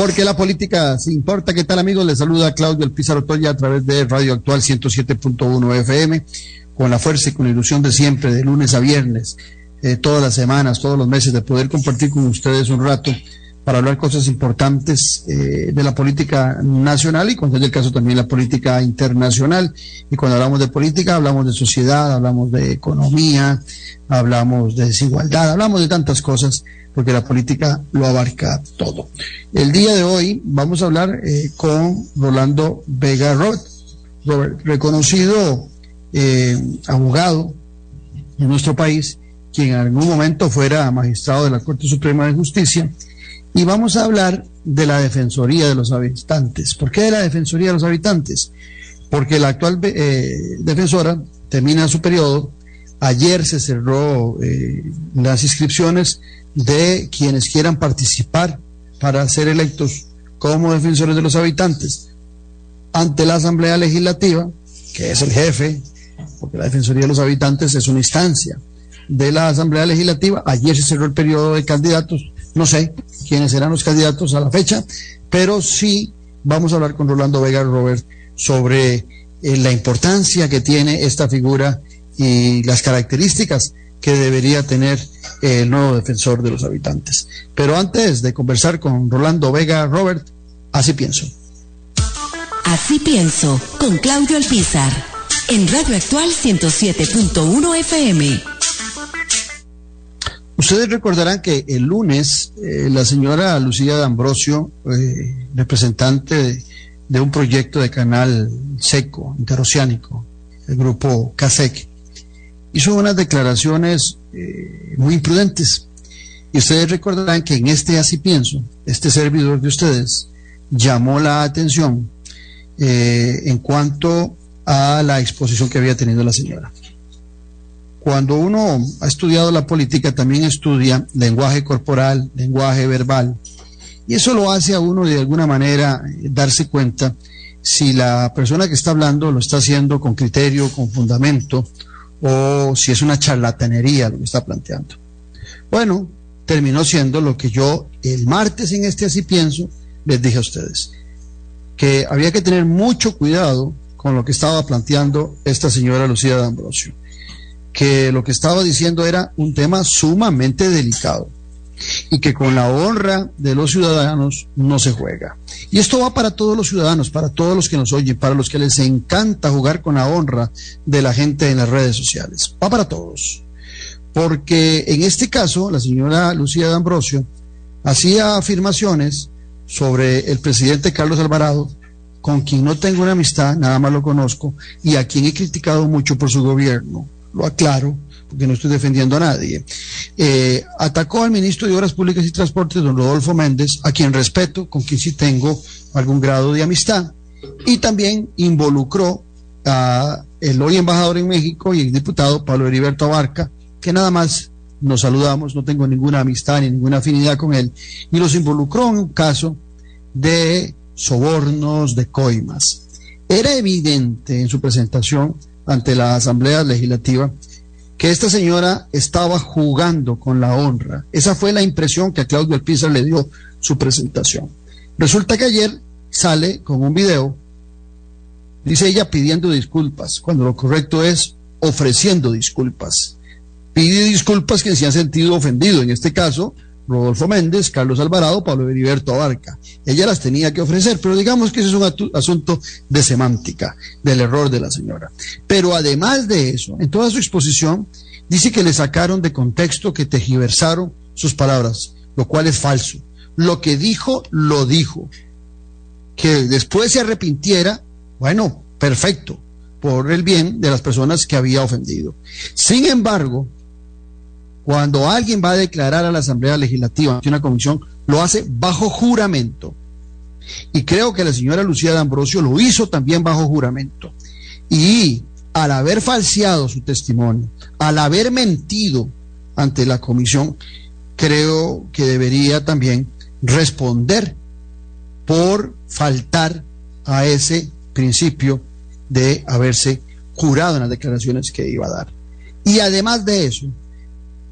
Porque la política se importa. ¿Qué tal amigos? Les saluda Claudio El Pizarro Toya a través de Radio Actual 107.1 FM, con la fuerza y con la ilusión de siempre, de lunes a viernes, eh, todas las semanas, todos los meses, de poder compartir con ustedes un rato para hablar cosas importantes eh, de la política nacional y cuando es el caso también la política internacional. Y cuando hablamos de política hablamos de sociedad, hablamos de economía, hablamos de desigualdad, hablamos de tantas cosas porque la política lo abarca todo. El día de hoy vamos a hablar eh, con Rolando Vega Robert, reconocido eh, abogado en nuestro país, quien en algún momento fuera magistrado de la Corte Suprema de Justicia, y vamos a hablar de la Defensoría de los Habitantes. ¿Por qué de la Defensoría de los Habitantes? Porque la actual eh, defensora termina su periodo. Ayer se cerró las inscripciones de quienes quieran participar para ser electos como defensores de los habitantes ante la Asamblea Legislativa, que es el jefe, porque la Defensoría de los Habitantes es una instancia de la Asamblea Legislativa. Ayer se cerró el periodo de candidatos, no sé quiénes serán los candidatos a la fecha, pero sí vamos a hablar con Rolando Vega Robert sobre eh, la importancia que tiene esta figura y las características que debería tener el nuevo defensor de los habitantes. Pero antes de conversar con Rolando Vega Robert, así pienso. Así pienso, con Claudio Alpizar, en Radio Actual 107.1 FM. Ustedes recordarán que el lunes eh, la señora Lucía D'Ambrosio, eh, representante de, un proyecto de canal seco, interoceánico, el grupo CASEC, hizo unas declaraciones eh, muy imprudentes. Y ustedes recordarán que en este Así Pienso, este servidor de ustedes llamó la atención eh, en cuanto a la exposición que había tenido la señora. Cuando uno ha estudiado la política, también estudia lenguaje corporal, lenguaje verbal, y eso lo hace a uno de alguna manera darse cuenta si la persona que está hablando lo está haciendo con criterio, con fundamento, o si es una charlatanería lo que está planteando. Bueno, terminó siendo lo que yo el martes en este así pienso les dije a ustedes, que había que tener mucho cuidado con lo que estaba planteando esta señora Lucía D'Ambrosio, que lo que estaba diciendo era un tema sumamente delicado y que con la honra de los ciudadanos no se juega. Y esto va para todos los ciudadanos, para todos los que nos oyen, para los que les encanta jugar con la honra de la gente en las redes sociales. Va para todos. Porque en este caso, la señora Lucía D'Ambrosio hacía afirmaciones sobre el presidente Carlos Alvarado, con quien no tengo una amistad, nada más lo conozco, y a quien he criticado mucho por su gobierno. Lo aclaro, porque no estoy defendiendo a nadie, eh, atacó al ministro de Obras Públicas y Transportes, don Rodolfo Méndez, a quien respeto, con quien sí tengo algún grado de amistad, y también involucró a el hoy embajador en México y el diputado Pablo Heriberto Abarca, que nada más nos saludamos, no tengo ninguna amistad ni ninguna afinidad con él, y los involucró en un caso de sobornos, de coimas. Era evidente en su presentación ante la Asamblea Legislativa que esta señora estaba jugando con la honra. Esa fue la impresión que a Claudio Alpizar le dio su presentación. Resulta que ayer sale con un video, dice ella pidiendo disculpas, cuando lo correcto es ofreciendo disculpas. Pide disculpas que se han sentido ofendidos, en este caso, Rodolfo Méndez, Carlos Alvarado, Pablo Heriberto Abarca. Ella las tenía que ofrecer, pero digamos que ese es un asunto de semántica, del error de la señora. Pero además de eso, en toda su exposición, dice que le sacaron de contexto, que tejiversaron sus palabras, lo cual es falso. Lo que dijo, lo dijo. Que después se arrepintiera, bueno, perfecto, por el bien de las personas que había ofendido. Sin embargo, cuando alguien va a declarar a la Asamblea Legislativa ante una comisión, lo hace bajo juramento. Y creo que la señora Lucía D'Ambrosio lo hizo también bajo juramento. Y al haber falseado su testimonio, al haber mentido ante la comisión, creo que debería también responder por faltar a ese principio de haberse jurado en las declaraciones que iba a dar. Y además de eso,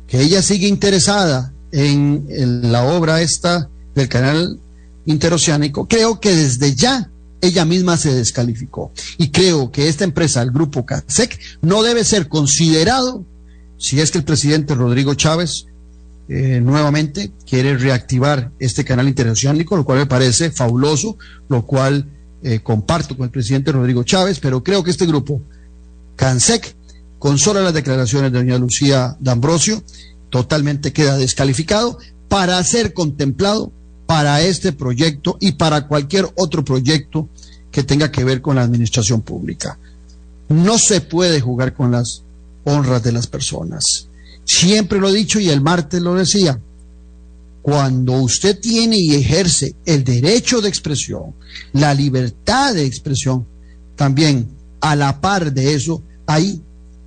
que ella sigue interesada en, la obra esta del canal interoceánico, creo que desde ya ella misma se descalificó. Y creo que esta empresa, el grupo CASEC, no debe ser considerado si es que el presidente Rodrigo Chávez eh, nuevamente quiere reactivar este canal interoceánico, lo cual me parece fabuloso, lo cual eh, comparto con el presidente Rodrigo Chávez, pero creo que este grupo, CANSEC, con solo las declaraciones de doña Lucía D'Ambrosio, totalmente queda descalificado para ser contemplado para este proyecto y para cualquier otro proyecto que tenga que ver con la administración pública. No se puede jugar con las honras de las personas. Siempre lo he dicho y el martes lo decía. Cuando usted tiene y ejerce el derecho de expresión, la libertad de expresión, también a la par de eso hay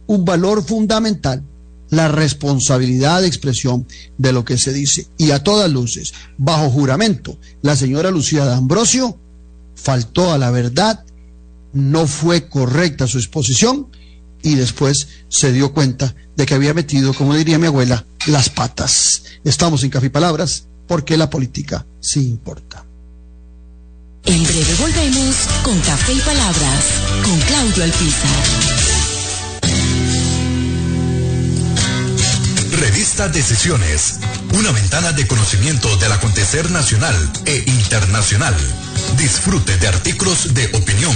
un valor fundamental la responsabilidad de expresión de lo que se dice. Y a todas luces, bajo juramento, la señora Lucía de Ambrosio faltó a la verdad, no fue correcta su exposición y después se dio cuenta de que había metido, como diría mi abuela, las patas. Estamos en Café y Palabras porque la política sí importa. En breve volvemos con Café y Palabras con Claudio Alpizar. Revista Decisiones, una ventana de conocimiento del acontecer nacional e internacional. Disfrute de artículos de opinión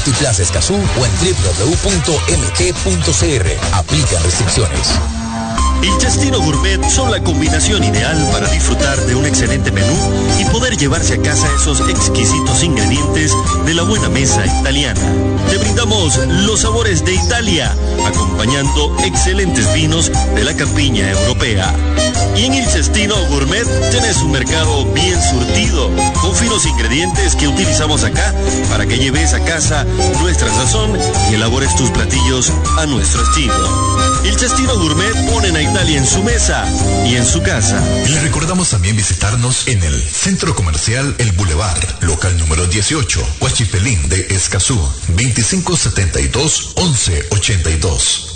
Multiplaza Escazú o en www.mg.cr. Aplica restricciones. Gourmet son la combinación ideal para disfrutar de un excelente menú y poder llevarse a casa esos exquisitos ingredientes de la buena mesa italiana. Te brindamos los sabores de Italia, acompañando excelentes vinos de la campiña europea. Y en el Cestino Gourmet tenés un mercado bien surtido, con finos ingredientes que utilizamos acá para que lleves a casa nuestra sazón y elabores tus platillos a nuestro estilo. El Cestino Gourmet ponen a Italia en su mesa y en su casa. Le recordamos también visitarnos en el Centro Comercial El Boulevard, local número 18, Huachipelín de Escazú, 2572-1182.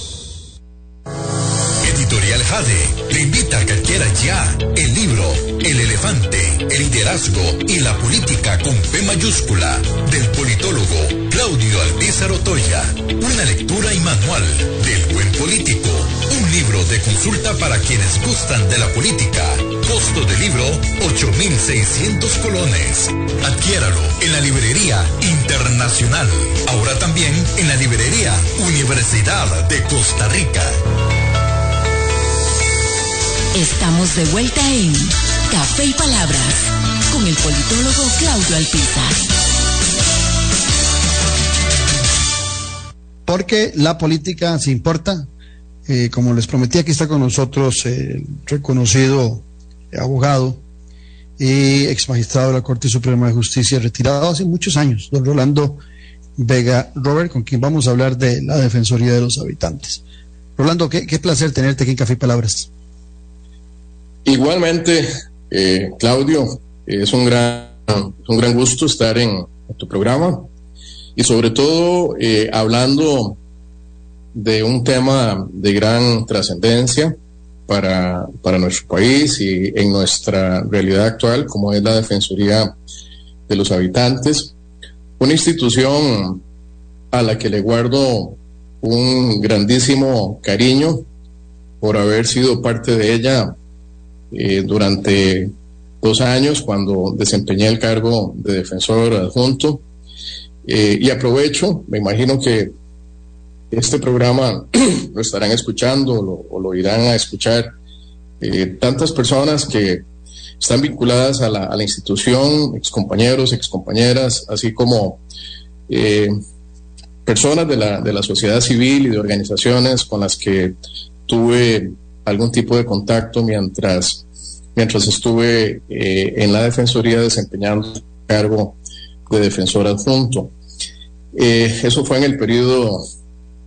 Editorial Jade le invita a que adquiera ya el libro El elefante, el liderazgo y la política con P mayúscula del politólogo Claudio Alpizar Otoya. Una lectura y manual del buen político. Un libro de consulta para quienes gustan de la política. Costo del libro 8,600 colones. Adquiéralo en la librería internacional. Ahora también en la librería Universidad de Costa Rica. Estamos de vuelta en Café y Palabras con el politólogo Claudio Alpizar. porque la política se importa. Eh, como les prometí, aquí está con nosotros el reconocido abogado y ex magistrado de la Corte Suprema de Justicia, retirado hace muchos años, don Rolando Vega Robert, con quien vamos a hablar de la Defensoría de los Habitantes. Rolando, qué, placer tenerte aquí en Café y Palabras. Igualmente, eh, Claudio, es un gran, un gran gusto estar en, tu programa y sobre todo eh, hablando de un tema de gran trascendencia para, para nuestro país y en nuestra realidad actual, como es la Defensoría de los Habitantes, una institución a la que le guardo un grandísimo cariño por haber sido parte de ella eh, durante dos años cuando desempeñé el cargo de defensor adjunto. Eh, y aprovecho, me imagino que este programa lo estarán escuchando o lo irán a escuchar eh, tantas personas que están vinculadas a la, a la institución, excompañeros, excompañeras, así como eh, personas de la, de la sociedad civil y de organizaciones con las que tuve algún tipo de contacto mientras, mientras estuve eh, en la Defensoría desempeñando cargo de defensor adjunto. eso fue en el periodo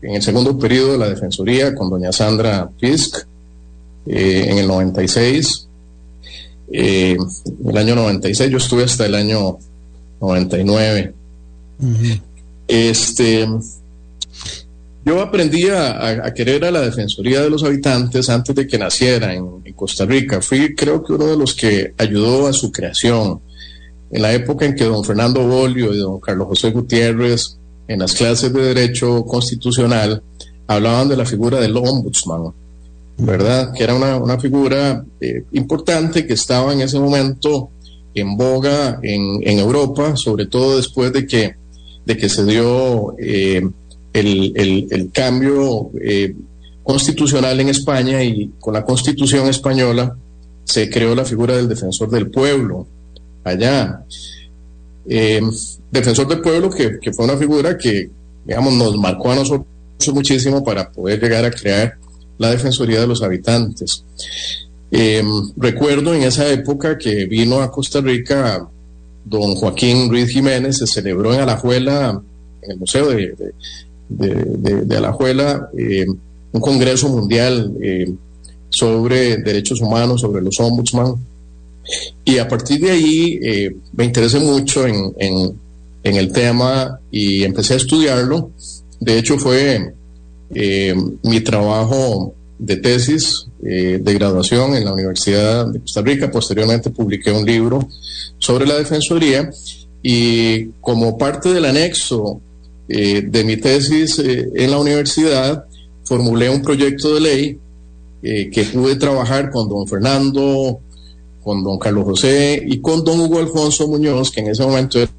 en el segundo periodo de la Defensoría con doña Sandra Fisk, eh, en el 96. Eh, el año 96, yo estuve hasta el año 99. Este, yo aprendí a, querer a la Defensoría de los Habitantes antes de que naciera en, en, Costa Rica. Fui, creo que, uno de los que ayudó a su creación. En la época en que don Fernando Bolio y don Carlos José Gutiérrez en las clases de Derecho Constitucional hablaban de la figura del ombudsman, ¿verdad? Que era una, figura eh, importante que estaba en ese momento en boga en, Europa, sobre todo después de que, de que se dio eh, el, cambio eh, constitucional en España y con la constitución española se creó la figura del defensor del pueblo allá. Defensor del pueblo que, fue una figura que, digamos, nos marcó a nosotros muchísimo para poder llegar a crear la Defensoría de los Habitantes. Eh, recuerdo en esa época que vino a Costa Rica don Joaquín Ruiz Jiménez, se celebró en Alajuela, en el Museo de, Alajuela, eh, un congreso mundial eh, sobre derechos humanos, sobre los ombudsman. Y a partir de ahí me interesé mucho en, en, en, el tema y empecé a estudiarlo. De hecho, fue eh, mi trabajo de tesis eh, de graduación en la Universidad de Costa Rica. Posteriormente publiqué un libro sobre la Defensoría y como parte del anexo eh, de mi tesis en la universidad, formulé un proyecto de ley que pude trabajar con don Fernando, con don Carlos José y con don Hugo Alfonso Muñoz, que en ese momento era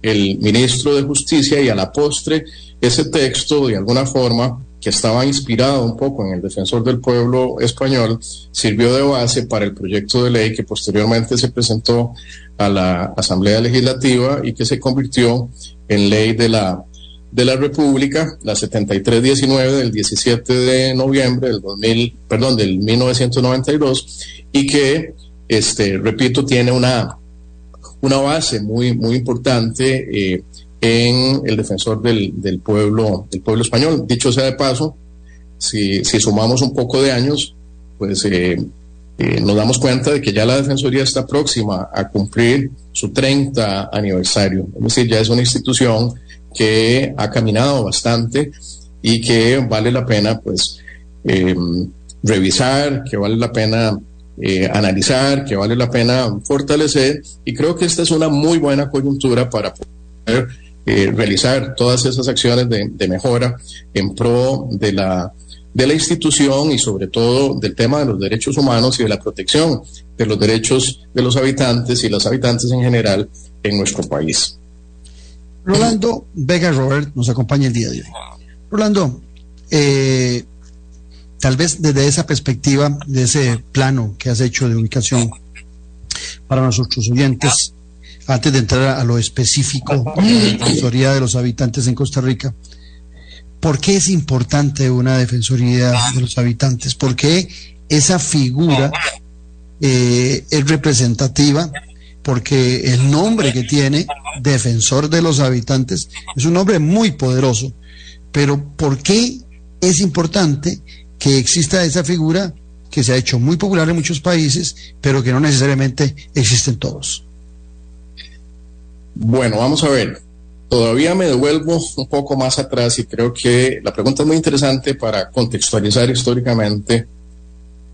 el ministro de Justicia, y a la postre ese texto, de alguna forma, que estaba inspirado un poco en el defensor del pueblo español, sirvió de base para el proyecto de ley que posteriormente se presentó a la Asamblea Legislativa y que se convirtió en ley de la, de la República, la 7319 del 17 de noviembre del 2000, perdón, del 1992, y que, este, repito, tiene una, una base muy, muy importante eh, en el defensor del, del, pueblo, del pueblo español. Dicho sea de paso, si, si sumamos un poco de años, pues eh, eh, nos damos cuenta de que ya la Defensoría está próxima a cumplir su 30 aniversario. Es decir, ya es una institución que ha caminado bastante y que vale la pena, pues, eh, revisar, que vale la pena analizar, que vale la pena fortalecer. Y creo que esta es una muy buena coyuntura para poder eh, realizar todas esas acciones de, mejora en pro de la, de la institución y sobre todo del tema de los derechos humanos y de la protección de los derechos de los habitantes y las habitantes en general en nuestro país. Rolando Vega Robert nos acompaña el día de hoy. Rolando, eh, tal vez desde esa perspectiva, de ese plano que has hecho de ubicación para nuestros oyentes, antes de entrar a lo específico de la historia de los habitantes en Costa Rica, ¿por qué es importante una defensoría de los habitantes? ¿Por qué esa figura eh, es representativa? Porque el nombre que tiene, defensor de los habitantes, es un nombre muy poderoso. Pero ¿por qué es importante que exista esa figura que se ha hecho muy popular en muchos países, pero que no necesariamente existe en todos? Bueno, vamos a ver. Todavía me devuelvo un poco más atrás y creo que la pregunta es muy interesante para contextualizar históricamente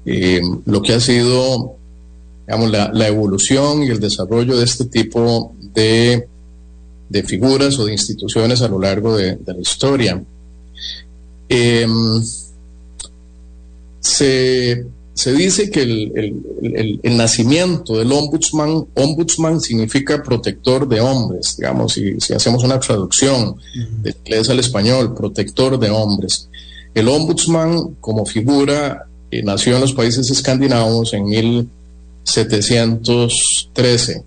eh, lo que ha sido, digamos, la, evolución y el desarrollo de este tipo de, de figuras o de instituciones a lo largo de, la historia. Em, se se dice que el, nacimiento del ombudsman, ombudsman significa protector de hombres, digamos, si, si hacemos una traducción de inglés al español, protector de hombres. El ombudsman como figura eh, nació en los países escandinavos en 1713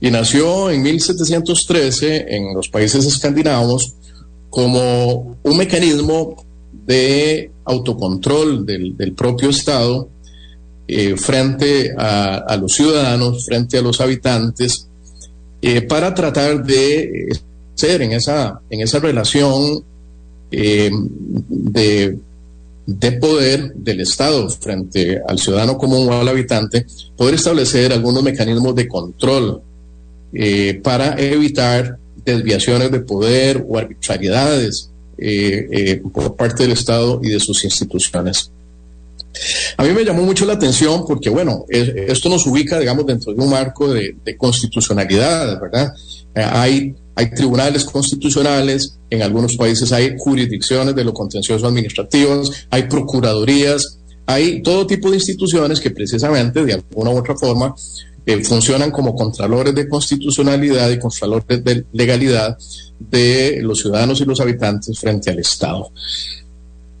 y nació en 1713 en los países escandinavos como un mecanismo de autocontrol del, propio Estado eh, frente a, los ciudadanos, frente a los habitantes, eh, para tratar de ser en esa, en esa relación eh, de, de poder del Estado frente al ciudadano común o al habitante, poder establecer algunos mecanismos de control para evitar desviaciones de poder o arbitrariedades eh, eh, por parte del Estado y de sus instituciones. A mí me llamó mucho la atención porque, bueno, esto nos ubica, digamos, dentro de un marco de, constitucionalidad, ¿verdad? Eh, hay, hay tribunales constitucionales, en algunos países hay jurisdicciones de lo contencioso administrativos, hay procuradurías, hay todo tipo de instituciones que precisamente, de alguna u otra forma, funcionan como contralores de constitucionalidad y contralores de legalidad de los ciudadanos y los habitantes frente al Estado.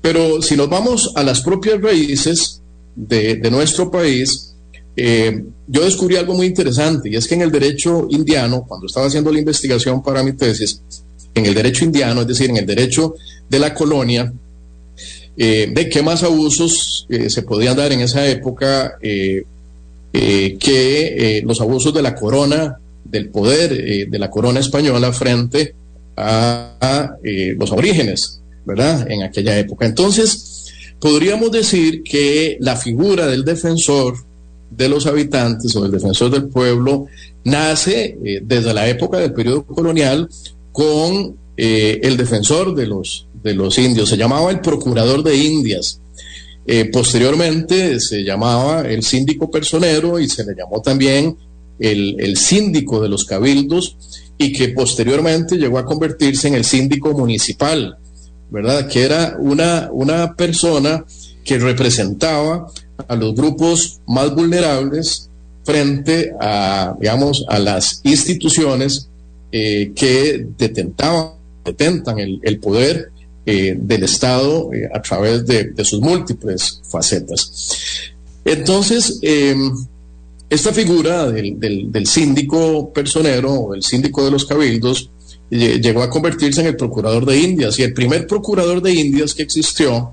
Pero si nos vamos a las propias raíces de, nuestro país, eh, yo descubrí algo muy interesante y es que en el derecho indiano, cuando estaba haciendo la investigación para mi tesis, en el derecho indiano, es decir, en el derecho de la colonia, eh, de qué más abusos eh, se podían dar en esa época que los abusos de la corona, del poder de la corona española frente a, eh, los orígenes, ¿verdad? En aquella época. Entonces, podríamos decir que la figura del defensor de los habitantes o del defensor del pueblo nace eh, desde la época del periodo colonial con eh, el defensor de los, de los indios. Se llamaba el procurador de Indias. Posteriormente se llamaba el síndico personero y se le llamó también el, el síndico de los cabildos y que posteriormente llegó a convertirse en el síndico municipal, ¿verdad? Que era una, una persona que representaba a los grupos más vulnerables frente a, digamos, a las instituciones eh, que detentaban, detentan el, poder eh, del Estado eh, a través de, sus múltiples facetas. Entonces, em, esta figura del, síndico personero o el síndico de los cabildos llegó a convertirse en el procurador de Indias y el primer procurador de Indias que existió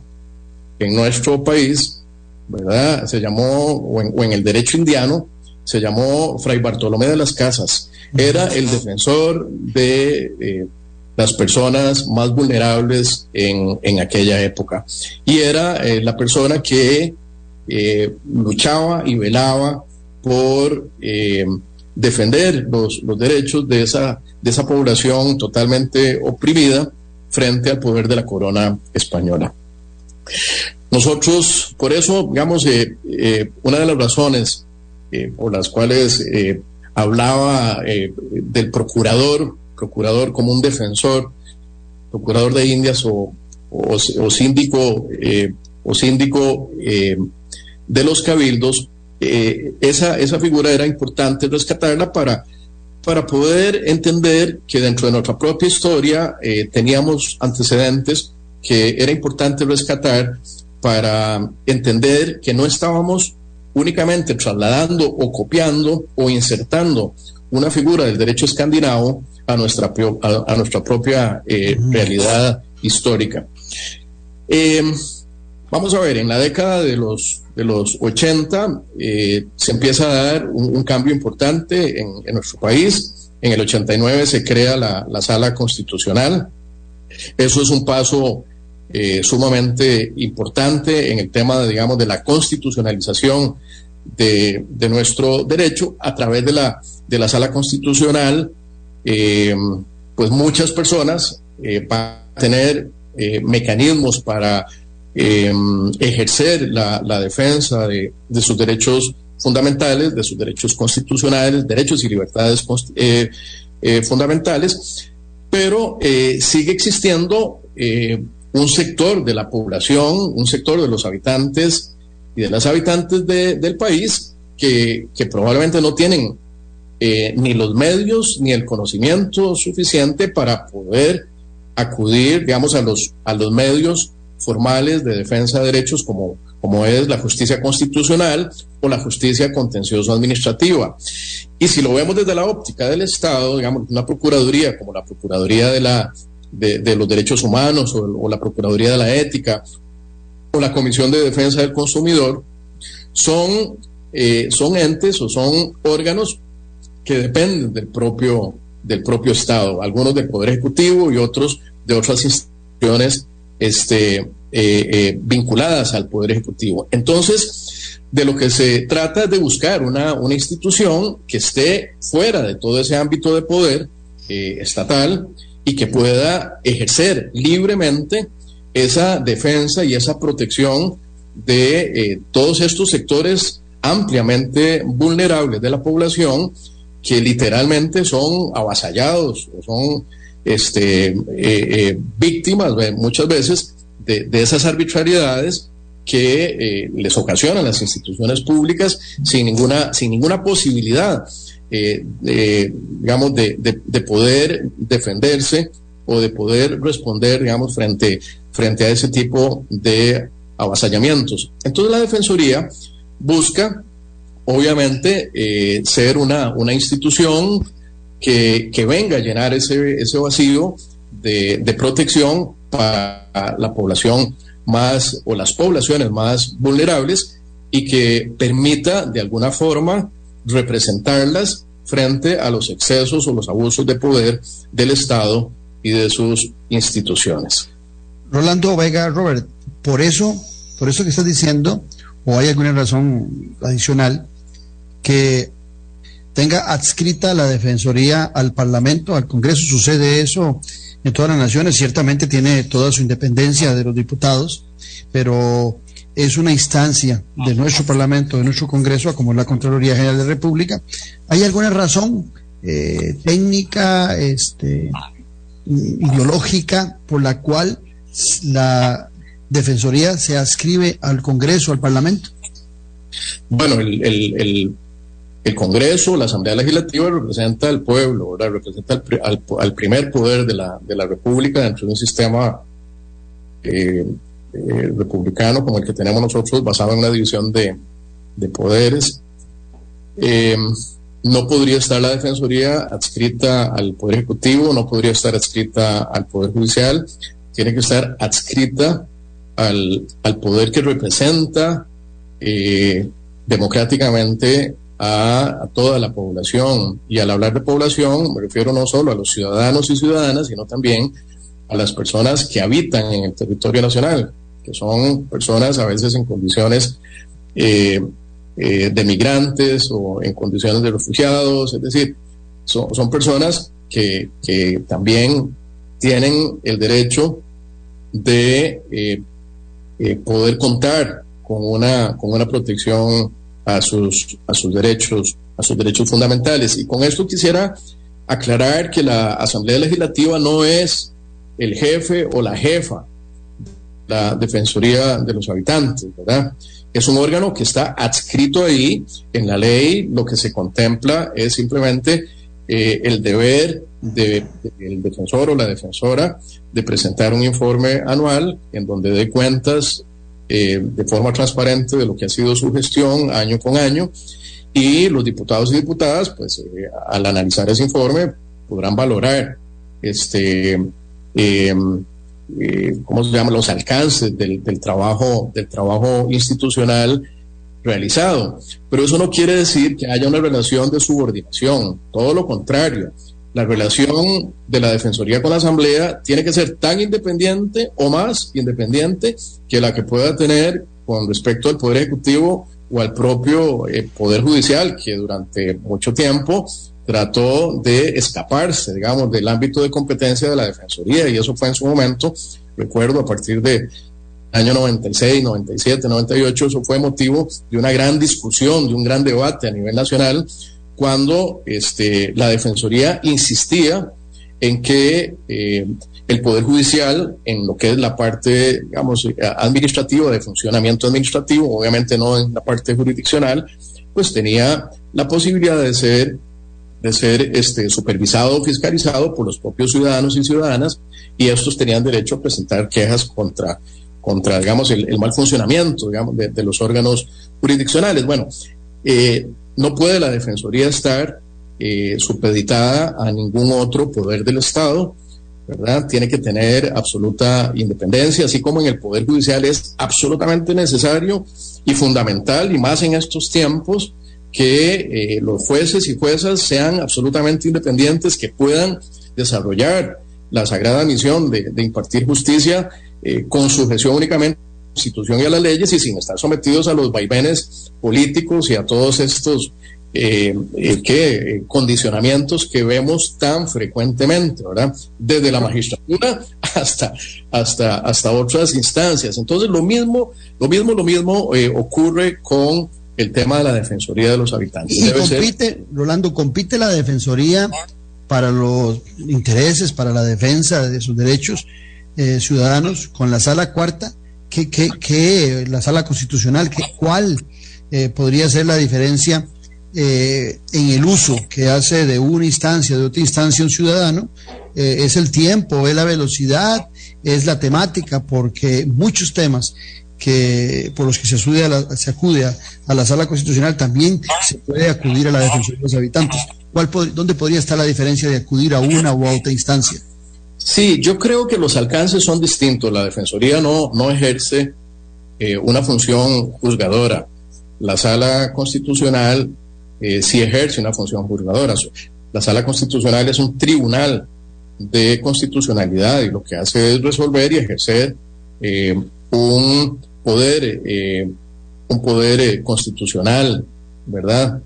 en nuestro país, ¿verdad? Se llamó, o en, el derecho indiano, se llamó Fray Bartolomé de las Casas. Era el defensor de eh, las personas más vulnerables en, aquella época. Y era eh, la persona que eh, luchaba y velaba por eh, defender los, derechos de esa, de esa población totalmente oprimida frente al poder de la corona española. Nosotros, por eso, digamos, una de las razones por las cuales hablaba del procurador, procurador como un defensor, procurador de Indias o, o síndico, o síndico de los cabildos, eh, esa, esa figura era importante rescatarla para, para poder entender que dentro de nuestra propia historia eh, teníamos antecedentes que era importante rescatar para entender que no estábamos únicamente trasladando o copiando o insertando una figura del derecho escandinavo a nuestra, a, nuestra propia eh, realidad histórica. Eh, vamos a ver, en la década de los, de los 80 eh, se empieza a dar un, cambio importante en, nuestro país. En el 89 se crea la, la sala constitucional. Eso es un paso eh, sumamente importante en el tema, de, digamos, de la constitucionalización de, de, nuestro derecho a través de la, de la sala constitucional. Eh, pues muchas personas eh, tener mecanismos para ejercer la, defensa de, de, sus derechos fundamentales, de sus derechos constitucionales, derechos y libertades fundamentales, pero sigue existiendo un sector de la población, un sector de los habitantes y de las habitantes del país que, probablemente no tienen eh, ni los medios ni el conocimiento suficiente para poder acudir, digamos, a los, a los medios formales de defensa de derechos como, como es la justicia constitucional o la justicia contencioso administrativa. Y si lo vemos desde la óptica del Estado, digamos, una procuraduría como la Procuraduría de la de, los Derechos Humanos o, la Procuraduría de la Ética o la Comisión de Defensa del Consumidor, son, eh, son entes o son órganos que dependen del propio, del propio Estado, algunos del Poder Ejecutivo y otros de otras instituciones este, eh, eh, vinculadas al Poder Ejecutivo. Entonces, de lo que se trata es de buscar una, una institución que esté fuera de todo ese ámbito de poder estatal y que pueda ejercer libremente esa defensa y esa protección de eh, todos estos sectores ampliamente vulnerables de la población que literalmente son avasallados son este, eh, eh, víctimas muchas veces de, esas arbitrariedades que les ocasionan las instituciones públicas sin ninguna, sin ninguna posibilidad eh, digamos, de, de, poder defenderse o de poder responder, digamos, frente, frente a ese tipo de avasallamientos. Entonces la Defensoría busca, obviamente, eh, ser una, una institución que, que, venga a llenar ese, ese vacío de, de protección para la población más o las poblaciones más vulnerables y que permita de alguna forma representarlas frente a los excesos o los abusos de poder del Estado y de sus instituciones. Rolando Vega, Robert, por eso, por eso que estás diciendo, o hay alguna razón adicional, que tenga adscrita la Defensoría al Parlamento, al Congreso, sucede eso en todas las naciones, ciertamente tiene toda su independencia de los diputados, pero es una instancia de nuestro Parlamento, de nuestro Congreso, como la Contraloría General de la República. ¿Hay alguna razón eh, técnica, este, ideológica, por la cual la Defensoría se adscribe al Congreso, al Parlamento? Bueno, el, Congreso, la Asamblea Legislativa representa al pueblo, representa al, primer poder de la, República dentro de un sistema eh, eh, republicano como el que tenemos nosotros, basado en una división de, poderes. Eh, no podría estar la Defensoría adscrita al Poder Ejecutivo, no podría estar adscrita al Poder Judicial, tiene que estar adscrita al, Poder que representa democráticamente a, toda la población. Y al hablar de población me refiero no solo a los ciudadanos y ciudadanas, sino también a las personas que habitan en el territorio nacional, que son personas a veces en condiciones eh, eh, de migrantes o en condiciones de refugiados, es decir, son, personas que, también tienen el derecho de eh, poder contar con una, con una protección a sus, a sus derechos, a sus derechos fundamentales. Y con esto quisiera aclarar que la Asamblea Legislativa no es el jefe o la jefa la Defensoría de los Habitantes, ¿verdad? Es un órgano que está adscrito ahí en la ley, lo que se contempla es simplemente eh, el deber del defensor o la defensora de presentar un informe anual en donde dé cuentas eh, de forma transparente de lo que ha sido su gestión año con año y los diputados y diputadas, pues eh, al analizar ese informe podrán valorar este eh, ¿cómo se llama?, los alcances del, del, trabajo, del trabajo institucional realizado. Pero eso no quiere decir que haya una relación de subordinación, todo lo contrario. La relación de la Defensoría con la Asamblea tiene que ser tan independiente o más independiente que la que pueda tener con respecto al Poder Ejecutivo o al propio eh, Poder Judicial, que durante mucho tiempo trató de escaparse, digamos, del ámbito de competencia de la Defensoría, y eso fue en su momento, recuerdo, a partir de año 96, 97, 98, eso fue motivo de una gran discusión, de un gran debate a nivel nacional, cuando este, la Defensoría insistía en que eh, el Poder Judicial, en lo que es la parte, digamos, administrativa, de funcionamiento administrativo, obviamente no en la parte jurisdiccional, pues tenía la posibilidad de ser de ser este, supervisado o fiscalizado por los propios ciudadanos y ciudadanas y estos tenían derecho a presentar quejas contra, contra digamos, el, mal funcionamiento digamos, de, los órganos jurisdiccionales. Bueno, eh, no puede la Defensoría estar eh, supeditada a ningún otro poder del Estado, ¿verdad? Tiene que tener absoluta independencia, así como en el Poder Judicial es absolutamente necesario y fundamental, y más en estos tiempos, que eh, los jueces y juezas sean absolutamente independientes, que puedan desarrollar la sagrada misión de, impartir justicia eh, con sujeción únicamente Constitución y a las leyes y sin estar sometidos a los vaivenes políticos y a todos estos eh, que, condicionamientos que vemos tan frecuentemente, ¿verdad? Desde la magistratura hasta, hasta, hasta otras instancias. Entonces, lo mismo, lo mismo, lo mismo ocurre con el tema de la defensoría de los habitantes. Y compite, Rolando, compite la defensoría para los intereses, para la defensa de sus derechos eh, ciudadanos con la sala cuarta, ¿qué, qué, qué la sala constitucional, ¿qué, cuál eh, podría ser la diferencia eh, en el uso que hace de una instancia, de otra instancia un ciudadano? es el tiempo, es la velocidad, es la temática, porque muchos temas que por los que se acude a la, se acude a, la sala constitucional también se puede acudir a la defensoría de los habitantes. ¿Cuál, ¿Dónde podría estar la diferencia de acudir a una u otra instancia? Sí, yo creo que los alcances son distintos. La defensoría no, no ejerce eh, una función juzgadora. La sala constitucional eh, sí ejerce una función juzgadora. La sala constitucional es un tribunal de constitucionalidad y lo que hace es resolver y ejercer eh, un poder, eh, un poder constitucional, ¿verdad?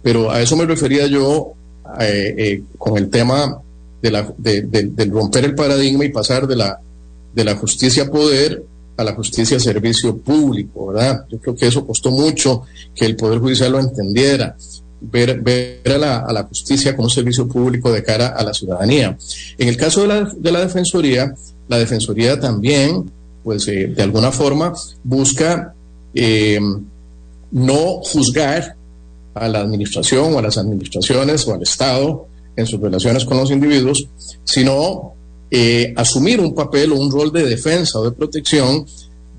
Pero a eso me refería yo con el tema de la, del romper el paradigma y pasar de la, de la justicia poder a la justicia servicio público, ¿verdad? Yo creo que eso costó mucho que el Poder Judicial lo entendiera, ver, ver a, la, a la justicia como servicio público de cara a la ciudadanía. En el caso de la, de la Defensoría, la Defensoría también pues eh, de alguna forma busca eh, no juzgar a la administración o a las administraciones o al Estado en sus relaciones con los individuos, sino eh, asumir un papel o un rol de defensa o de protección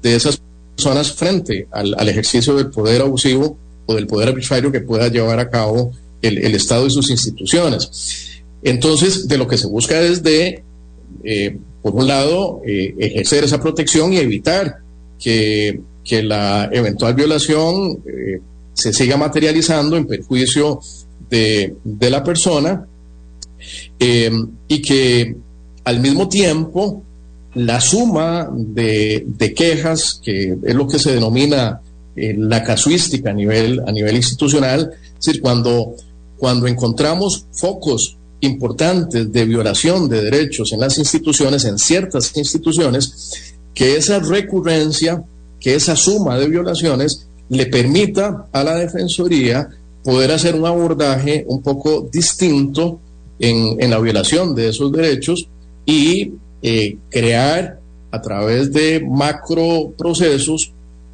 de esas personas frente al, ejercicio del poder abusivo o del poder arbitrario que pueda llevar a cabo el, Estado y sus instituciones. Entonces, de lo que se busca es de por un lado, eh, ejercer esa protección y evitar que, la eventual violación eh, se siga materializando en perjuicio de, la persona eh, y que al mismo tiempo la suma de, quejas, que es lo que se denomina la casuística a nivel, a nivel institucional, es decir, cuando, cuando encontramos focos importantes de violación de derechos en las instituciones, en ciertas instituciones, que esa recurrencia, que esa suma de violaciones le permita a la Defensoría poder hacer un abordaje un poco distinto en, la violación de esos derechos y eh, crear a través de macro procesos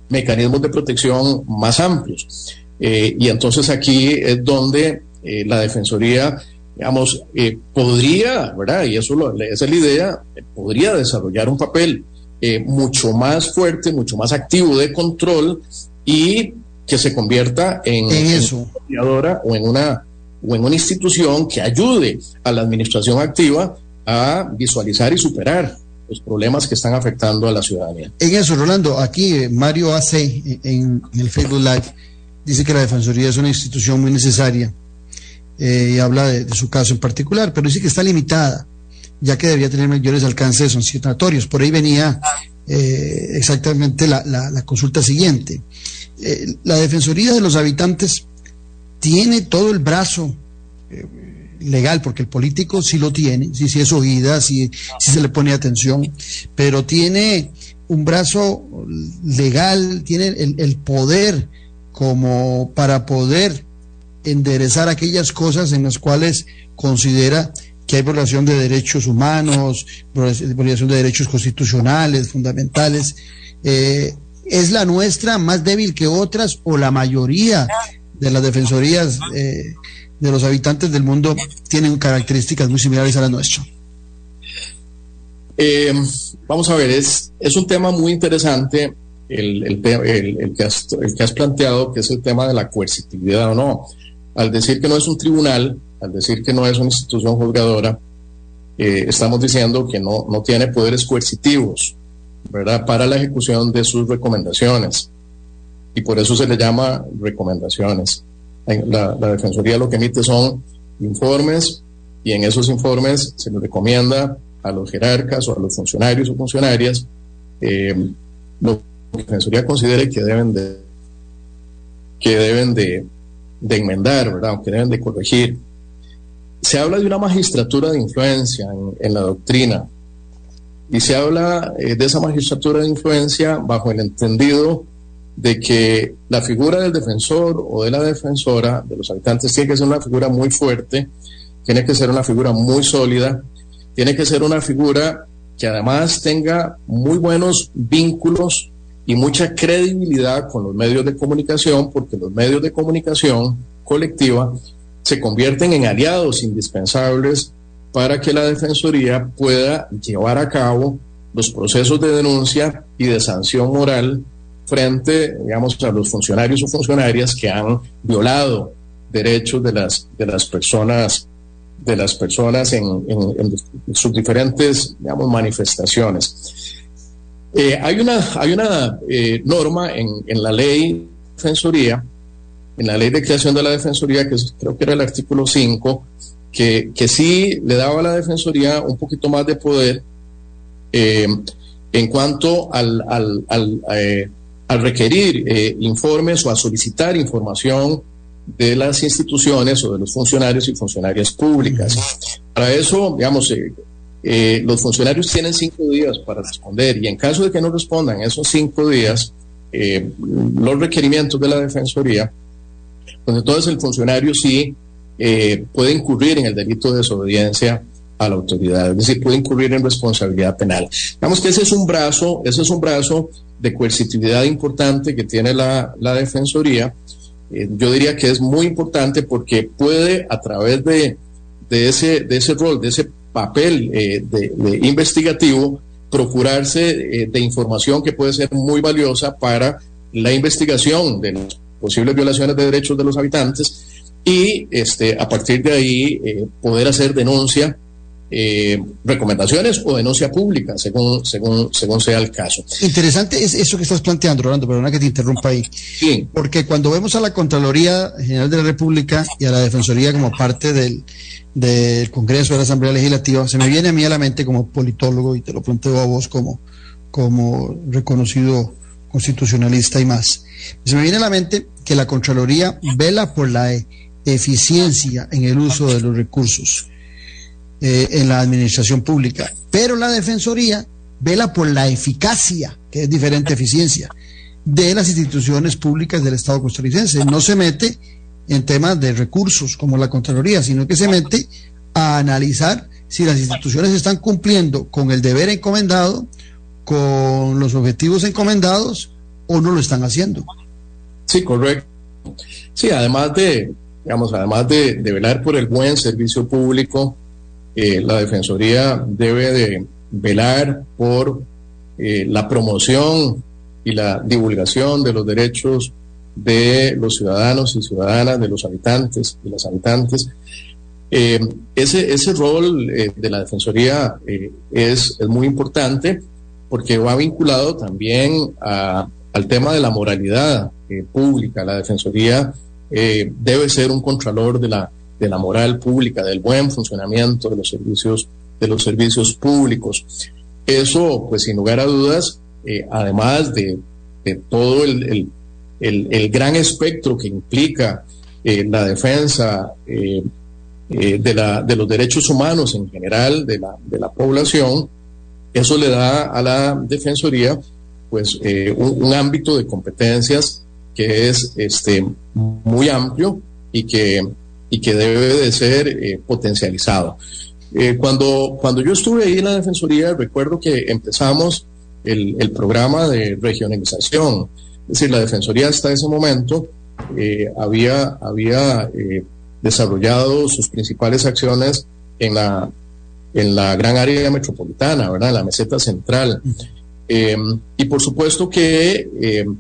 mecanismos de protección más amplios. Eh, y entonces aquí es donde eh, la Defensoría digamos, eh, podría, ¿verdad? Y eso lo, esa es la idea, podría desarrollar un papel mucho más fuerte, mucho más activo de control y que se convierta en, eso. o en una o en una institución que ayude a la administración activa a visualizar y superar los problemas que están afectando a la ciudadanía. En eso, Rolando, aquí eh, Mario AC en, el Facebook Live dice que la Defensoría es una institución muy necesaria eh, y habla de, su caso en particular, pero dice que está limitada, ya que debería tener mayores alcances sancionatorios. Por ahí venía eh, exactamente la, consulta siguiente. la Defensoría de los Habitantes tiene todo el brazo legal, porque el político sí lo tiene, sí, sí es oída, sí, se le pone atención, pero tiene un brazo legal, tiene el, poder como para poder enderezar aquellas cosas en las cuales considera que hay violación de derechos humanos, violación de derechos constitucionales, fundamentales. Eh, ¿Es la nuestra más débil que otras o la mayoría de las defensorías eh, de los habitantes del mundo tienen características muy similares a las nuestras. Eh, vamos a ver, es, es un tema muy interesante el, el, el, que has, el que has planteado, que es el tema de la coercitividad o no. Al decir que no es un tribunal, al decir que no es una institución juzgadora, eh, estamos diciendo que no, no tiene poderes coercitivos, ¿verdad?, para la ejecución de sus recomendaciones. Y por eso se le llama recomendaciones la, Defensoría lo que emite son informes y en esos informes se les recomienda a los jerarcas o a los funcionarios o funcionarias eh, lo que la Defensoría considere que deben de que deben de, enmendar, ¿verdad? O que deben de corregir. Se habla de una magistratura de influencia en, la doctrina y se habla eh, de esa magistratura de influencia bajo el entendido de que la figura del defensor o de la defensora de los habitantes tiene que ser una figura muy fuerte, tiene que ser una figura muy sólida, tiene que ser una figura que además tenga muy buenos vínculos y mucha credibilidad con los medios de comunicación, porque los medios de comunicación colectiva se convierten en aliados indispensables para que la Defensoría pueda llevar a cabo los procesos de denuncia y de sanción moral frente, digamos, a los funcionarios o funcionarias que han violado derechos de las, de las personas de las personas en, sus diferentes, digamos, manifestaciones. Eh, hay una, hay una eh, norma en, en, la ley de defensoría, en la ley de creación de la defensoría, que creo que era el artículo 5, que, que sí le daba a la defensoría un poquito más de poder eh, en cuanto al, al, al al requerir eh, informes o a solicitar información de las instituciones o de los funcionarios y funcionarias públicas. Para eso, digamos, eh, eh, los funcionarios tienen cinco días para responder y en caso de que no respondan esos cinco días, los requerimientos de la Defensoría, pues entonces el funcionario sí puede incurrir en el delito de desobediencia a la autoridad, es decir, puede incurrir en responsabilidad penal. Digamos que ese es un brazo, ese es un brazo de coercitividad importante que tiene la, Defensoría, eh, yo diría que es muy importante porque puede a través de, de, ese, de ese rol, de ese papel eh, de, investigativo, procurarse eh, de información que puede ser muy valiosa para la investigación de las posibles violaciones de derechos de los habitantes y este, a partir de ahí poder hacer denuncia eh, recomendaciones o denuncia pública, según, según, según sea el caso. Interesante es eso que estás planteando, Rolando, perdona que te interrumpa ahí. Sí. Porque cuando vemos a la Contraloría General de la República y a la Defensoría como parte del, del Congreso de la Asamblea Legislativa, se me viene a mí a la mente como politólogo, y te lo planteo a vos como, como reconocido constitucionalista y más. Se me viene a la mente que la Contraloría vela por la eficiencia en el uso de los recursos eh, en la administración pública. Pero la Defensoría vela por la eficacia, que es diferente eficiencia, de las instituciones públicas del Estado costarricense. No se mete en temas de recursos como la Contraloría, sino que se mete a analizar si las instituciones están cumpliendo con el deber encomendado, con los objetivos encomendados o no lo están haciendo. Sí, correcto. Sí, además de, digamos, además de, de velar por el buen servicio público, eh, la Defensoría debe de velar por eh, la promoción y la divulgación de los derechos de los ciudadanos y ciudadanas, de los habitantes y las habitantes, Eh, ese, ese rol eh, de la Defensoría eh, es, es, muy importante porque va vinculado también a, al tema de la moralidad pública. La Defensoría debe ser un contralor de la, de la moral pública, del buen funcionamiento de los servicios, de los servicios públicos. Eso, pues sin lugar a dudas, además de, todo el, el, gran espectro que implica la defensa, eh, de, la, de los derechos humanos en general de la, de la población, eso le da a la Defensoría pues eh, un, ámbito de competencias que es este, muy amplio y que, y que debe de ser eh, potencializado. cuando, cuando yo estuve ahí en la Defensoría, recuerdo que empezamos el, el programa de regionalización. Es decir, la Defensoría hasta ese momento había, había desarrollado sus principales acciones en la, en la gran área metropolitana, ¿verdad? En la meseta central. Em, y por supuesto que em,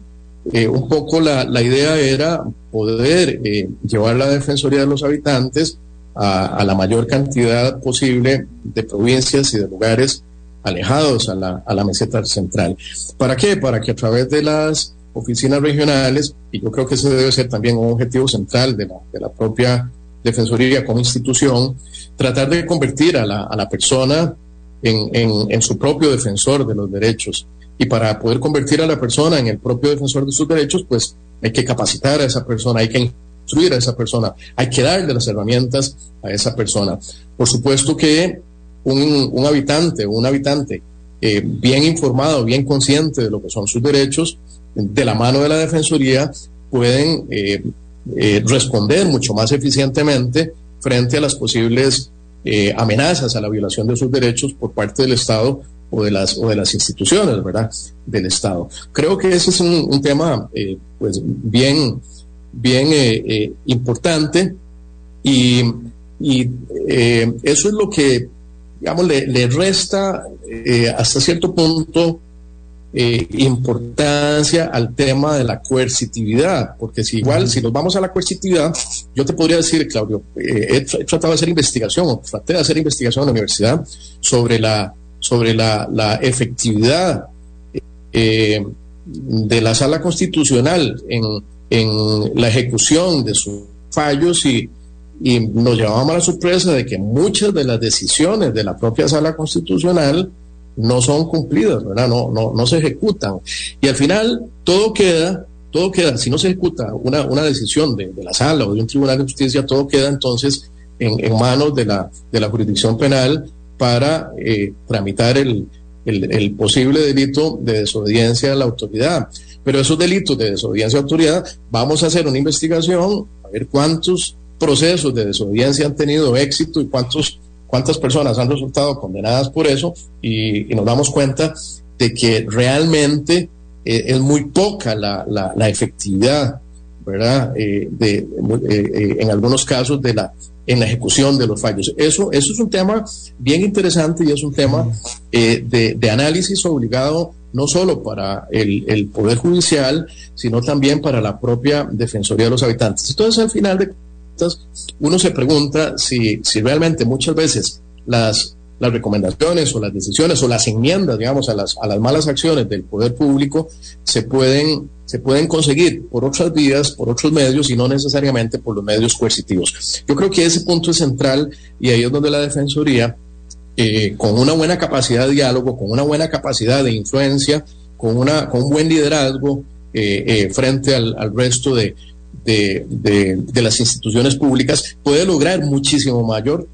eh, un poco la, la, idea era poder eh, llevar la Defensoría de los Habitantes a, la mayor cantidad posible de provincias y de lugares alejados a la, a la meseta central. ¿Para qué? Para que a través de las oficinas regionales, y yo creo que ese debe ser también un objetivo central de la, de la propia Defensoría como institución, tratar de convertir a la, a la persona en, en, su propio defensor de los derechos. Y para poder convertir a la persona en el propio defensor de sus derechos, pues hay que capacitar a esa persona, hay que instruir a esa persona, hay que darle las herramientas a esa persona. Por supuesto que un, un habitante o un habitante eh, bien informado, bien consciente de lo que son sus derechos, de la mano de la Defensoría pueden eh, eh, responder mucho más eficientemente frente a las posibles amenazas a la violación de sus derechos por parte del Estado o de las, o de las instituciones, ¿verdad?, del Estado. Creo que ese es un, un tema, eh, pues, bien, bien eh, eh, importante y, y eso es lo que, digamos, le, le resta hasta cierto punto eh, importancia al tema de la coercitividad, porque si igual, si nos vamos a la coercitividad, yo te podría decir, Claudio, eh, he, he, tratado de hacer investigación, o traté de hacer investigación en la universidad sobre la, sobre la, la efectividad eh, de la sala constitucional en, en la ejecución de sus fallos y, y nos llevábamos a la sorpresa de que muchas de las decisiones de la propia sala constitucional no son cumplidas. No, no, no se ejecutan. Y al final todo queda, todo queda, si no se ejecuta una, una decisión de, de la sala o de un tribunal de justicia, todo queda entonces en, en manos de la, de la jurisdicción penal para eh, tramitar el, el, posible delito de desobediencia a la autoridad. Pero esos delitos de desobediencia a la autoridad, vamos a hacer una investigación, a ver cuántos procesos de desobediencia han tenido éxito y cuántos cuántas personas han resultado condenadas por eso y, nos damos cuenta de que realmente eh, es muy poca la, la, la efectividad, ¿verdad? Eh, de, eh, en algunos casos de la, en la ejecución de los fallos. Eso, eso es un tema bien interesante y es un tema eh, de, análisis obligado no solo para el, el, Poder Judicial, sino también para la propia Defensoría de los Habitantes. Entonces, al final de uno se pregunta si, si realmente muchas veces las, las recomendaciones o las decisiones o las enmiendas, digamos, a las, a las malas acciones del poder público se pueden, se pueden conseguir por otras vías, por otros medios y no necesariamente por los medios coercitivos. Yo creo que ese punto es central y ahí es donde la Defensoría, eh, con una buena capacidad de diálogo, con una buena capacidad de influencia, con, una, con un buen liderazgo eh, eh, frente al, resto de, de, de, las instituciones públicas puede lograr muchísimo mayor,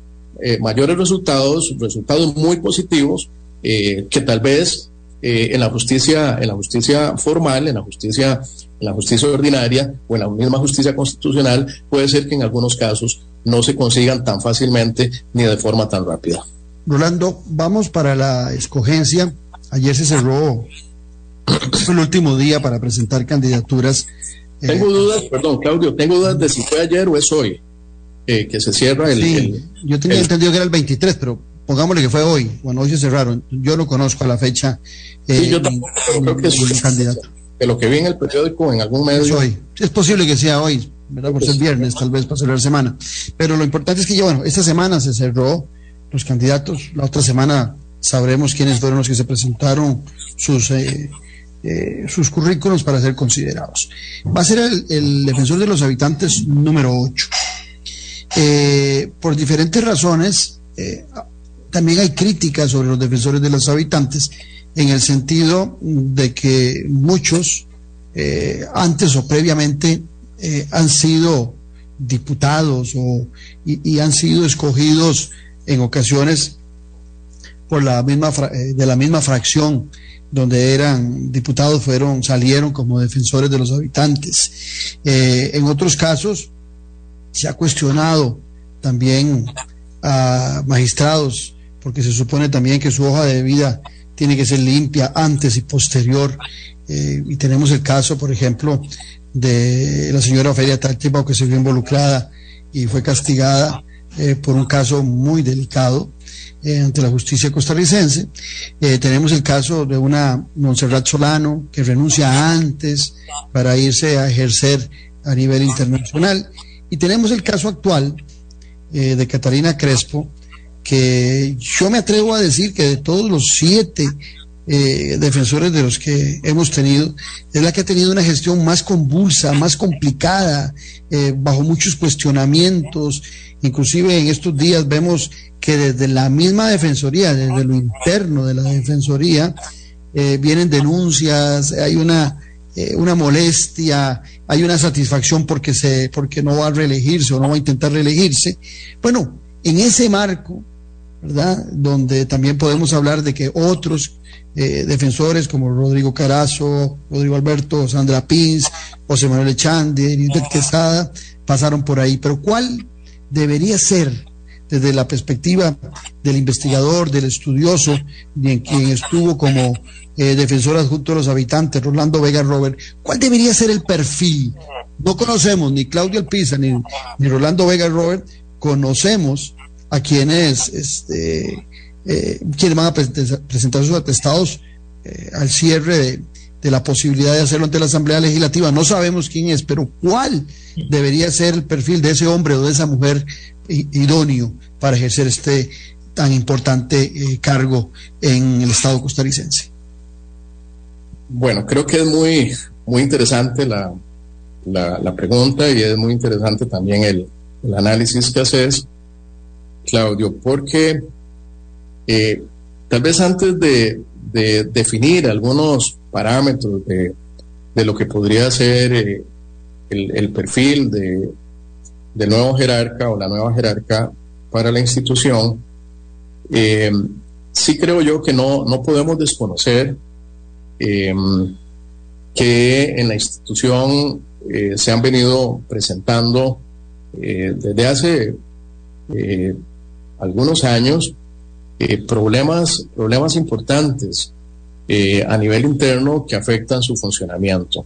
mayores resultados, resultados muy positivos que tal vez eh, en la justicia, en la justicia formal, en la justicia, en la justicia ordinaria o en la misma justicia constitucional, puede ser que en algunos casos no se consigan tan fácilmente ni de forma tan rápida. Rolando, vamos para la escogencia. Ayer se cerró el último día para presentar candidaturas tengo dudas, perdón, Claudio, tengo dudas de si fue ayer o es hoy eh, que se cierra el. Sí, el, yo tenía el, entendido que era el 23, pero pongámosle que fue hoy. Bueno, hoy se cerraron. Yo no conozco a la fecha. Eh, sí, yo tampoco, pero creo que es candidato. De lo que vi en el periódico, en algún medio. Es hoy. Es posible que sea hoy. ¿verdad? Por ser viernes, tal vez para cerrar semana. Pero lo importante es que ya, bueno, esta semana se cerró los candidatos, la otra semana sabremos quiénes fueron los que se presentaron sus, eh, eh, sus currículos para ser considerados. Va a ser el, defensor de los habitantes número 8. Eh, por diferentes razones, también hay críticas sobre los defensores de los habitantes en el sentido de que muchos antes o previamente han sido diputados o, y, han sido escogidos en ocasiones por la misma eh, de la misma fracción donde eran diputados fueron salieron como defensores de los habitantes. Eh, en otros casos se ha cuestionado también a magistrados porque se supone también que su hoja de vida tiene que ser limpia antes y posterior eh, y tenemos el caso por ejemplo de la señora Feria Táltipa que se vio involucrada y fue castigada por un caso muy delicado eh, ante la justicia costarricense. Eh, tenemos el caso de una Montserrat Solano que renuncia antes para irse a ejercer a nivel internacional. Y tenemos el caso actual eh, de Catalina Crespo, que yo me atrevo a decir que de todos los siete defensores de los que hemos tenido, es la que ha tenido una gestión más convulsa, más complicada, bajo muchos cuestionamientos. Inclusive en estos días vemos que desde la misma Defensoría, desde lo interno de la Defensoría, eh, vienen denuncias, hay una, eh, una molestia, hay una satisfacción porque, se, porque no va a reelegirse o no va a intentar reelegirse. Bueno, en ese marco, ¿verdad? Donde también podemos hablar de que otros eh, defensores como Rodrigo Carazo, Rodrigo Alberto, Sandra Pins, José Manuel Echande, Elizabeth Quesada, pasaron por ahí. Pero ¿cuál debería ser desde la perspectiva del investigador, del estudioso, y en quien estuvo como eh, defensor adjunto de los habitantes, Rolando Vega Robert, ¿cuál debería ser el perfil? No conocemos ni Claudio Alpiza ni, ni Rolando Vega Robert, conocemos a quienes, este, eh, quienes van a presentar sus atestados eh, al cierre de, la posibilidad de hacerlo ante la Asamblea Legislativa. No sabemos quién es, pero cuál debería ser el perfil de ese hombre o de esa mujer idóneo para ejercer este tan importante eh, cargo en el Estado costarricense? Bueno, creo que es muy, muy interesante la, la, pregunta y es muy interesante también el, análisis que haces, Claudio, porque eh, tal vez antes de, definir algunos parámetros de, lo que podría ser eh, el, perfil de, nuevo jerarca o la nueva jerarca para la institución, eh, sí creo yo que no, no podemos desconocer eh, que en la institución se han venido presentando desde hace algunos años problemas, problemas importantes a nivel interno que afectan su funcionamiento.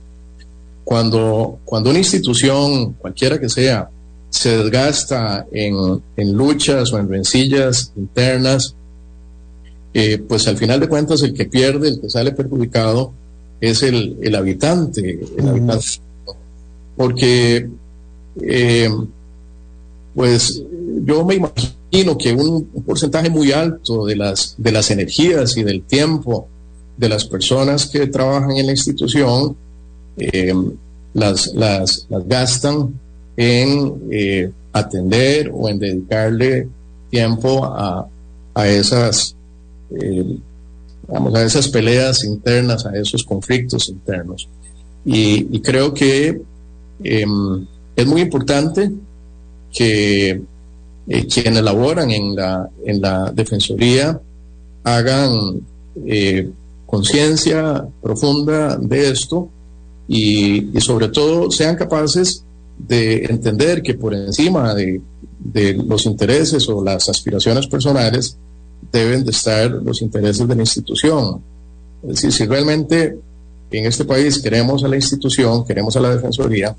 Cuando, cuando una institución, cualquiera que sea, se desgasta en, en luchas o en rencillas internas, eh, pues al final de cuentas el que pierde, el que sale perjudicado, es el, el habitante, el habitante. Porque, eh, pues yo me imagino que un, porcentaje muy alto de las, de las energías y del tiempo de las personas que trabajan en la institución eh, las, las, gastan en eh, atender o en dedicarle tiempo a, a esas, eh, a esas peleas internas, a esos conflictos internos. Y, creo que em, es muy importante que eh, quienes laboran en la, en la Defensoría hagan conciencia profunda de esto y, y, sobre todo sean capaces de entender que por encima de, los intereses o las aspiraciones personales deben de estar los intereses de la institución. Es decir, si realmente en este país queremos a la institución, queremos a la Defensoría,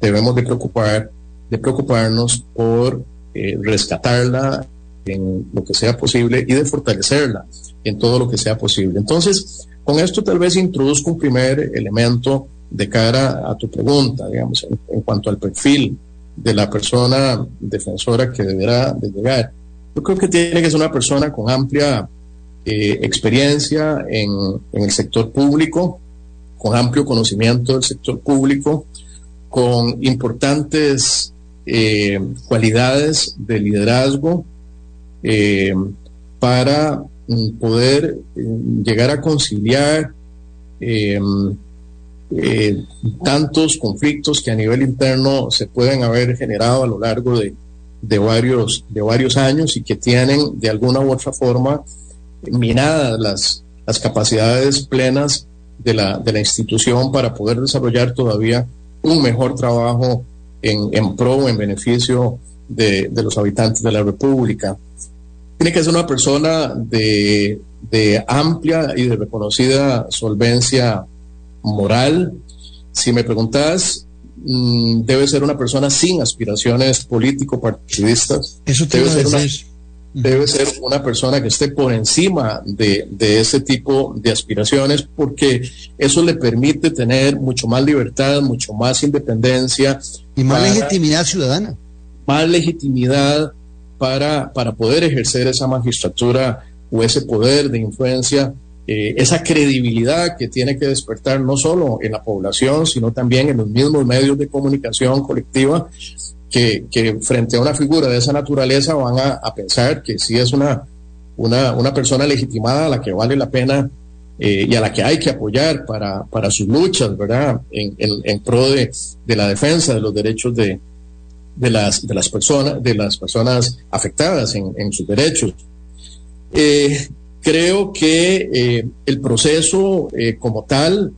debemos de preocupar, de preocuparnos por eh, rescatarla en lo que sea posible y de fortalecerla en todo lo que sea posible. Entonces, con esto tal vez introduzco un primer elemento de cara a tu pregunta, digamos, en, cuanto al perfil de la persona defensora que deberá de llegar. Yo creo que tiene que ser una persona con amplia eh, experiencia en, el sector público, con amplio conocimiento del sector público, con importantes eh, cualidades de liderazgo eh, para mm, poder llegar a conciliar eh, tantos conflictos que a nivel interno se pueden haber generado a lo largo de, de, varios, de varios años y que tienen de alguna u otra forma minadas las, las capacidades plenas de la, de la institución para poder desarrollar todavía un mejor trabajo en, en pro, en beneficio de, de, los habitantes de la República. Tiene que ser una persona de, de amplia y de reconocida solvencia moral. Si me preguntas, mm, debe ser una persona sin aspiraciones político-partidistas. Eso debe ser, una, debe ser una persona que esté por encima de, de ese tipo de aspiraciones porque eso le permite tener mucho más libertad, mucho más independencia. Y más legitimidad ciudadana. Más legitimidad para, para poder ejercer esa magistratura o ese poder de influencia eh, esa credibilidad que tiene que despertar no solo en la población, sino también en los mismos medios de comunicación colectiva, que, frente a una figura de esa naturaleza van a, pensar que sí es una, una, persona legitimada a la que vale la pena eh, y a la que hay que apoyar para, para sus luchas, ¿verdad? En, en, pro de, de, la defensa de los derechos de, de, las, de, las, personas, de las personas afectadas en, en sus derechos. Eh, Creo que eh, el proceso como tal,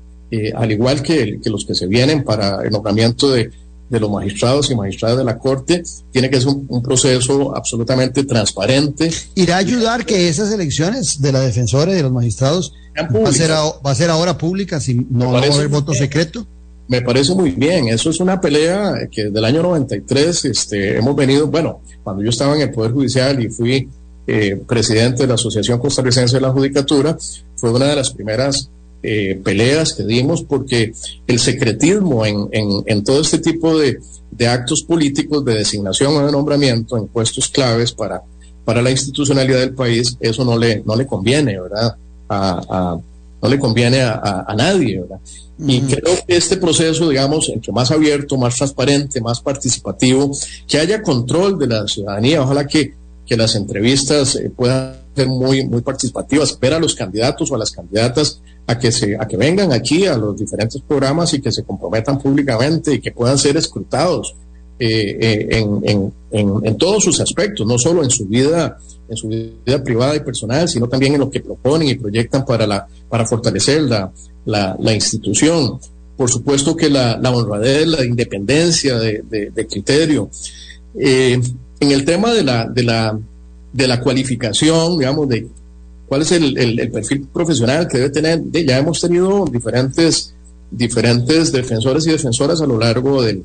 al igual que, los que se vienen para el nombramiento de, los magistrados y magistradas de la Corte, tiene que ser un, proceso absolutamente transparente. ¿Irá a ayudar que esas elecciones de la defensora y de los magistrados va a, ser va a ser ahora pública si no va a haber voto secreto? Me parece muy bien. Eso es una pelea que desde el año 93 este, hemos venido, bueno, cuando yo estaba en el Poder Judicial y fui eh, presidente de la Asociación Costarricense de la Judicatura, fue una de las primeras eh, peleas que dimos porque el secretismo en, en, todo este tipo de, de, actos políticos de designación o de nombramiento en puestos claves para, para la institucionalidad del país, eso no le, no le conviene, ¿verdad? A, no le conviene a, a, nadie, ¿verdad? Y creo que este proceso, digamos, entre más abierto, más transparente, más participativo, que haya control de la ciudadanía, ojalá que que las entrevistas eh, puedan ser muy, muy participativas, ver a los candidatos o a las candidatas a que, se, a que vengan aquí a los diferentes programas y que se comprometan públicamente y que puedan ser escrutados eh, eh, en, en, en, todos sus aspectos, no solo en su vida en su vida privada y personal, sino también en lo que proponen y proyectan para, la, para fortalecer la, la, institución. Por supuesto que la, la honradez, la independencia de, de, de criterio. Eh, en el tema de la, de la, de la cualificación, digamos, de cuál es el, el, perfil profesional que debe tener, ya hemos tenido diferentes, diferentes defensores y defensoras a lo largo del,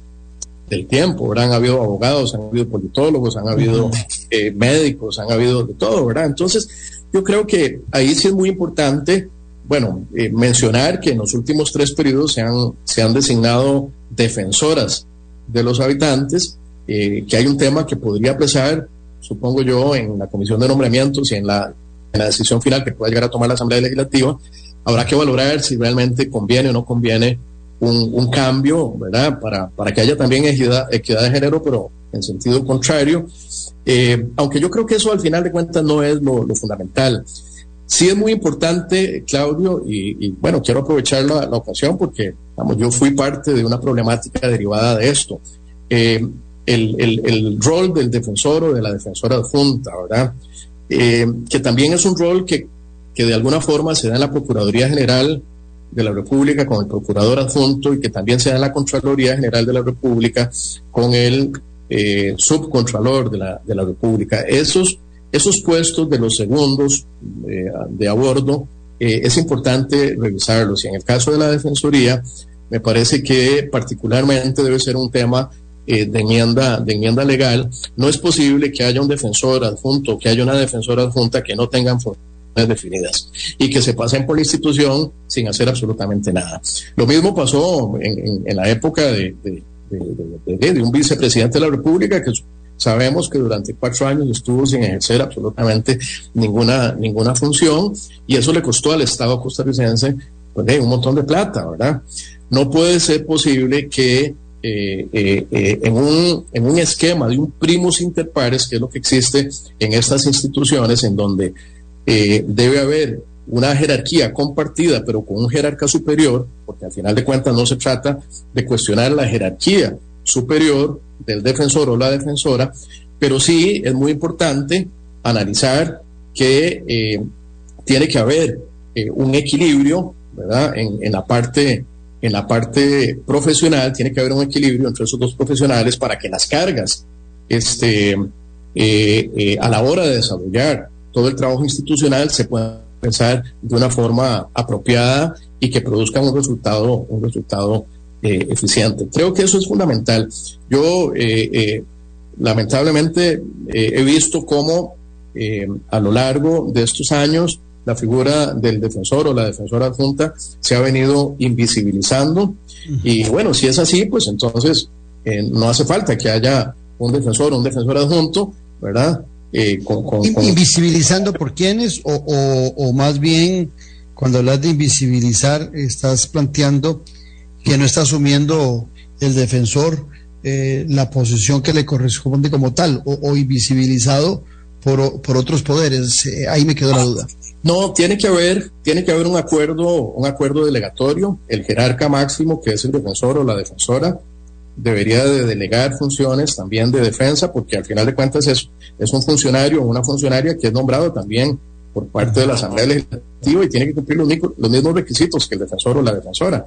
del tiempo, ¿verdad? Han habido abogados, han habido politólogos, han habido eh, médicos, han habido de todo, ¿verdad? Entonces, yo creo que ahí sí es muy importante, bueno, eh, mencionar que en los últimos tres periodos se han, se han designado defensoras de los habitantes eh, que hay un tema que podría pesar, supongo yo, en la comisión de nombramientos y en la, en la decisión final que pueda llegar a tomar la Asamblea Legislativa, habrá que valorar si realmente conviene o no conviene un, un cambio, ¿verdad? Para, para que haya también equidad, equidad de género, pero en sentido contrario. Eh, aunque yo creo que eso al final de cuentas no es lo, lo fundamental. Sí es muy importante, Claudio, y, y bueno, quiero aprovechar la, la, ocasión porque, vamos, yo fui parte de una problemática derivada de esto. Eh, el, el, rol del defensor o de la defensora adjunta, ¿verdad? Eh, que también es un rol que, que de alguna forma se da en la Procuraduría General de la República con el procurador adjunto y que también se da en la Contraloría General de la República con el eh, subcontralor de la, de la República. Esos, esos puestos de los segundos eh, de a bordo eh, es importante revisarlos y en el caso de la Defensoría me parece que particularmente debe ser un tema eh, de, enmienda, legal, no es posible que haya un defensor adjunto, que haya una defensora adjunta que no tengan definidas y que se pasen por la institución sin hacer absolutamente nada. Lo mismo pasó en, la época de, de, un vicepresidente de la República que sabemos que durante cuatro años estuvo sin ejercer absolutamente ninguna, ninguna función y eso le costó al Estado costarricense pues, un montón de plata, ¿verdad? No puede ser posible que eh, eh, eh, en, un, en un esquema de un primus inter pares, que es lo que existe en estas instituciones, en donde debe haber una jerarquía compartida, pero con un jerarca superior, porque al final de cuentas no se trata de cuestionar la jerarquía superior del defensor o la defensora, pero sí es muy importante analizar que tiene que haber un equilibrio, ¿verdad? En, en la parte en la parte profesional tiene que haber un equilibrio entre esos dos profesionales para que las cargas este, eh, eh, a la hora de desarrollar todo el trabajo institucional se puedan pensar de una forma apropiada y que produzcan un resultado, un resultado eh, eficiente. Creo que eso es fundamental. Yo lamentablemente he visto cómo a lo largo de estos años la figura del defensor o la defensora adjunta se ha venido invisibilizando. Y bueno, si es así, pues entonces eh, no hace falta que haya un defensor o un defensor adjunto, ¿verdad? Eh, ¿Invisibilizando por quiénes? O, o, más bien, cuando hablas de invisibilizar, estás planteando que no está asumiendo el defensor eh, la posición que le corresponde como tal, o, invisibilizado por, otros poderes. ahí me quedó la duda. No, tiene que haber, tiene que haber un acuerdo, un acuerdo delegatorio. El jerarca máximo, que es el defensor o la defensora, debería de delegar funciones también de defensa, porque al final de cuentas es, es un funcionario o una funcionaria que es nombrado también por parte de la Asamblea Legislativa y tiene que cumplir los, los mismos requisitos que el defensor o la defensora.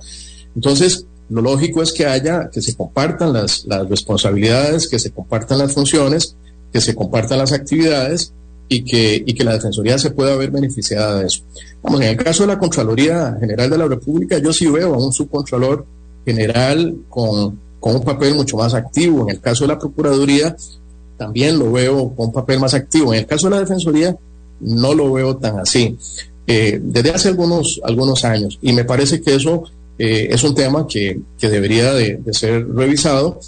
Entonces, lo lógico es que haya, que se compartan las, las responsabilidades, que se compartan las funciones, que se compartan las actividades y que, y que la Defensoría se pueda ver beneficiada de eso. Vamos, en el caso de la Contraloría General de la República, yo sí veo a un subcontralor general con, con un papel mucho más activo. En el caso de la Procuraduría, también lo veo con un papel más activo. En el caso de la Defensoría, no lo veo tan así. Eh, desde hace algunos, algunos años. Y me parece que eso eh, es un tema que, que debería de, de, ser revisado.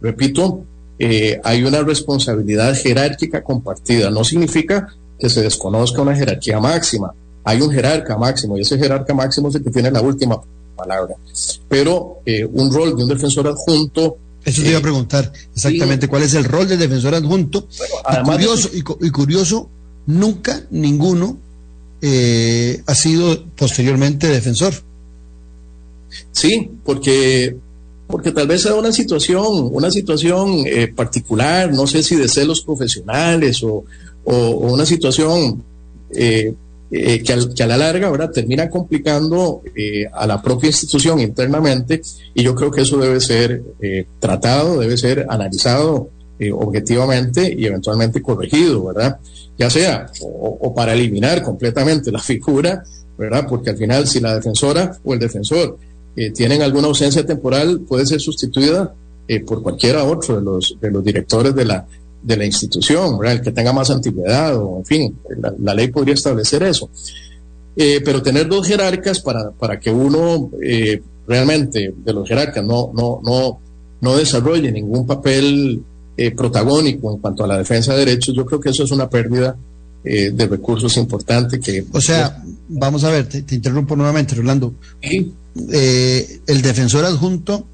Repito, eh, hay una responsabilidad jerárquica compartida. No significa que se desconozca una jerarquía máxima. Hay un jerarca máximo y ese jerarca máximo es el que tiene la última palabra. Pero eh, un rol de un defensor adjunto. Eso te iba a eh, preguntar exactamente cuál es el rol del defensor adjunto. y, curioso, y, curioso, nunca ninguno ha sido posteriormente defensor. Sí, porque porque tal vez sea una situación, una situación eh, particular, no sé si de celos profesionales o, una situación eh, eh, que, a la larga ahora termina complicando a la propia institución internamente y yo creo que eso debe ser tratado, debe ser analizado objetivamente y eventualmente corregido, ¿verdad? Ya sea o para eliminar completamente la figura, ¿verdad? Porque al final si la defensora o el defensor tienen alguna ausencia temporal puede ser sustituida eh, por cualquiera otro de los, de los directores de la, de la institución, el que tenga más antigüedad o, en fin, la, ley podría establecer eso. Eh, pero tener dos jerarcas para, para que uno eh, realmente de los jerarcas no, no, no, no desarrolle ningún papel protagónico en cuanto a la defensa de derechos, yo creo que eso es una pérdida de recursos importante que... O sea, vamos a ver, te, te interrumpo nuevamente, Rolando. ¿Sí? Eh, el defensor adjunto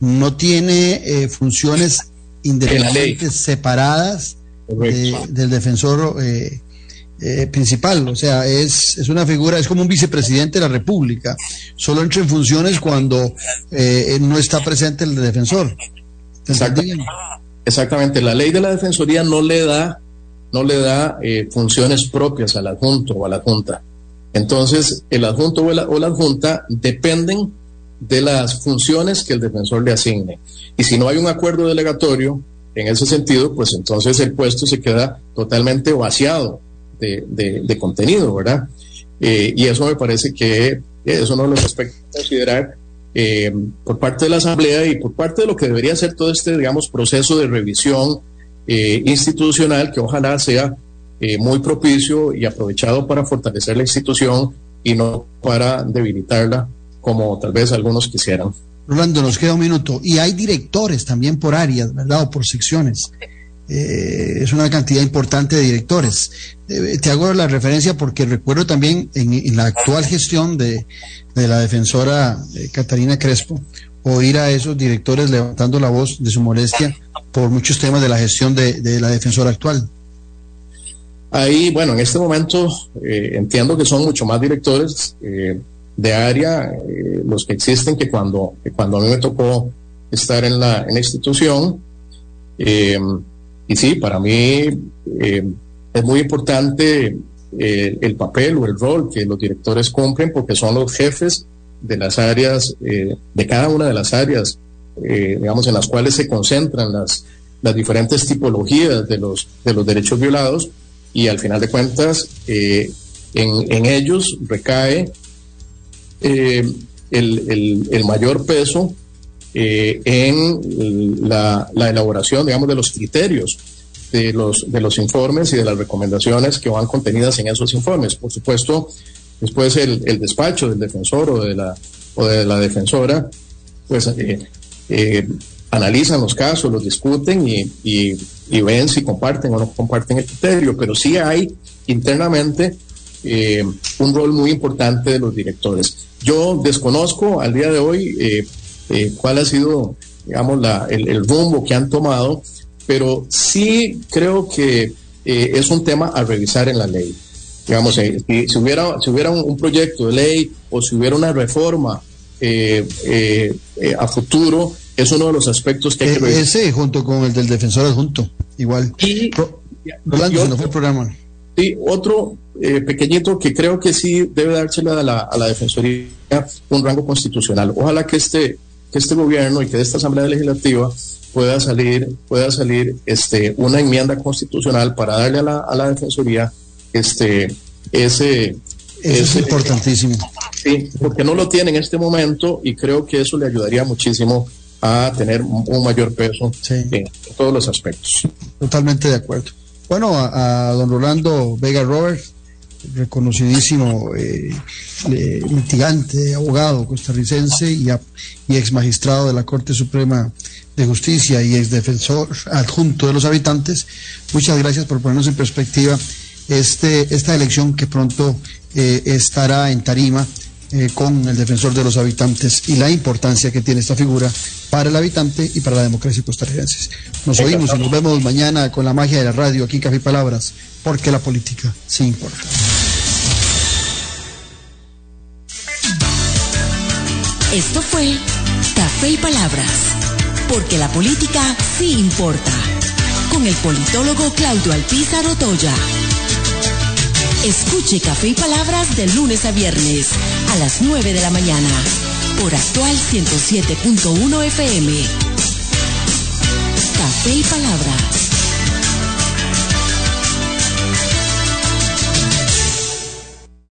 no tiene eh, funciones independientes separadas del defensor eh, principal. O sea, es, es, una figura, es como un vicepresidente de la República. Solo entra en funciones cuando no está presente el defensor. Exactamente. La ley de la defensoría no le da, no le da funciones propias al adjunto o a la junta. Entonces, el adjunto o la, adjunta dependen de las funciones que el defensor le asigne. Y si no hay un acuerdo delegatorio en ese sentido, pues entonces el puesto se queda totalmente vaciado de, contenido, ¿verdad? Eh, y eso me parece que es uno de los aspectos a considerar eh, por parte de la Asamblea y por parte de lo que debería ser todo este, digamos, proceso de revisión eh, institucional que ojalá sea eh, muy propicio y aprovechado para fortalecer la institución y no para debilitarla como tal vez algunos quisieran. Rolando, nos queda un minuto. Y hay directores también por áreas, ¿verdad? O por secciones. Eh, es una cantidad importante de directores. Eh, te hago la referencia porque recuerdo también en, la actual gestión de, la defensora eh, Catarina Crespo oír a esos directores levantando la voz de su molestia por muchos temas de la gestión de, la defensora actual. Ahí, bueno, en este momento entiendo que son mucho más directores de área los que existen que cuando, cuando a mí me tocó estar en la, en la institución. Y sí, para mí eh, es muy importante eh, el papel o el rol que los directores cumplen porque son los jefes de las áreas, eh, de cada una de las áreas, digamos, en las cuales se concentran las, las diferentes tipologías de los, de los derechos violados y al final de cuentas en, en, ellos recae el, el, el, mayor peso eh, en la, elaboración, digamos, de los criterios de los, de los informes y de las recomendaciones que van contenidas en esos informes. Por supuesto, después el, despacho del defensor o de la, o de la defensora, pues eh, eh, analizan los casos, los discuten y, ven si comparten o no comparten el criterio, pero sí hay internamente un rol muy importante de los directores. Yo desconozco al día de hoy eh, cuál ha sido, digamos, la, el, rumbo que han tomado, pero sí creo que eh, es un tema a revisar en la ley. Digamos, eh, si, hubiera, si hubiera un, proyecto de ley o si hubiera una reforma a futuro, es uno de los aspectos que hay que revisar. Ese junto con el del defensor adjunto, igual. Y, Rolando, fue el programa. Sí, otro pequeñito que creo que sí debe dársela a la, a la Defensoría un rango constitucional. Ojalá que este que este gobierno y que esta Asamblea Legislativa pueda salir, pueda salir este, una enmienda constitucional para darle a la, a la Defensoría este, ese... es importantísimo. Sí, porque no lo tiene en este momento y creo que eso le ayudaría muchísimo a tener un mayor peso en todos los aspectos. Totalmente de acuerdo. Bueno, a, a don Rolando Vega Robert, reconocidísimo eh, litigante, abogado costarricense y, y, ex magistrado de la Corte Suprema de Justicia y ex defensor adjunto de los habitantes. Muchas gracias por ponernos en perspectiva este, esta elección que pronto eh, estará en tarima eh, con el defensor de los habitantes y la importancia que tiene esta figura para el habitante y para la democracia costarricense. Nos oímos y nos vemos mañana con la magia de la radio aquí en Café y Palabras, porque la política sí importa. Esto fue Café y Palabras, porque la política sí importa, con el politólogo Claudio Alpizar Otoya. Escuche Café y Palabras de lunes a viernes a las 9 de la mañana por actual 107.1 FM. Café y Palabras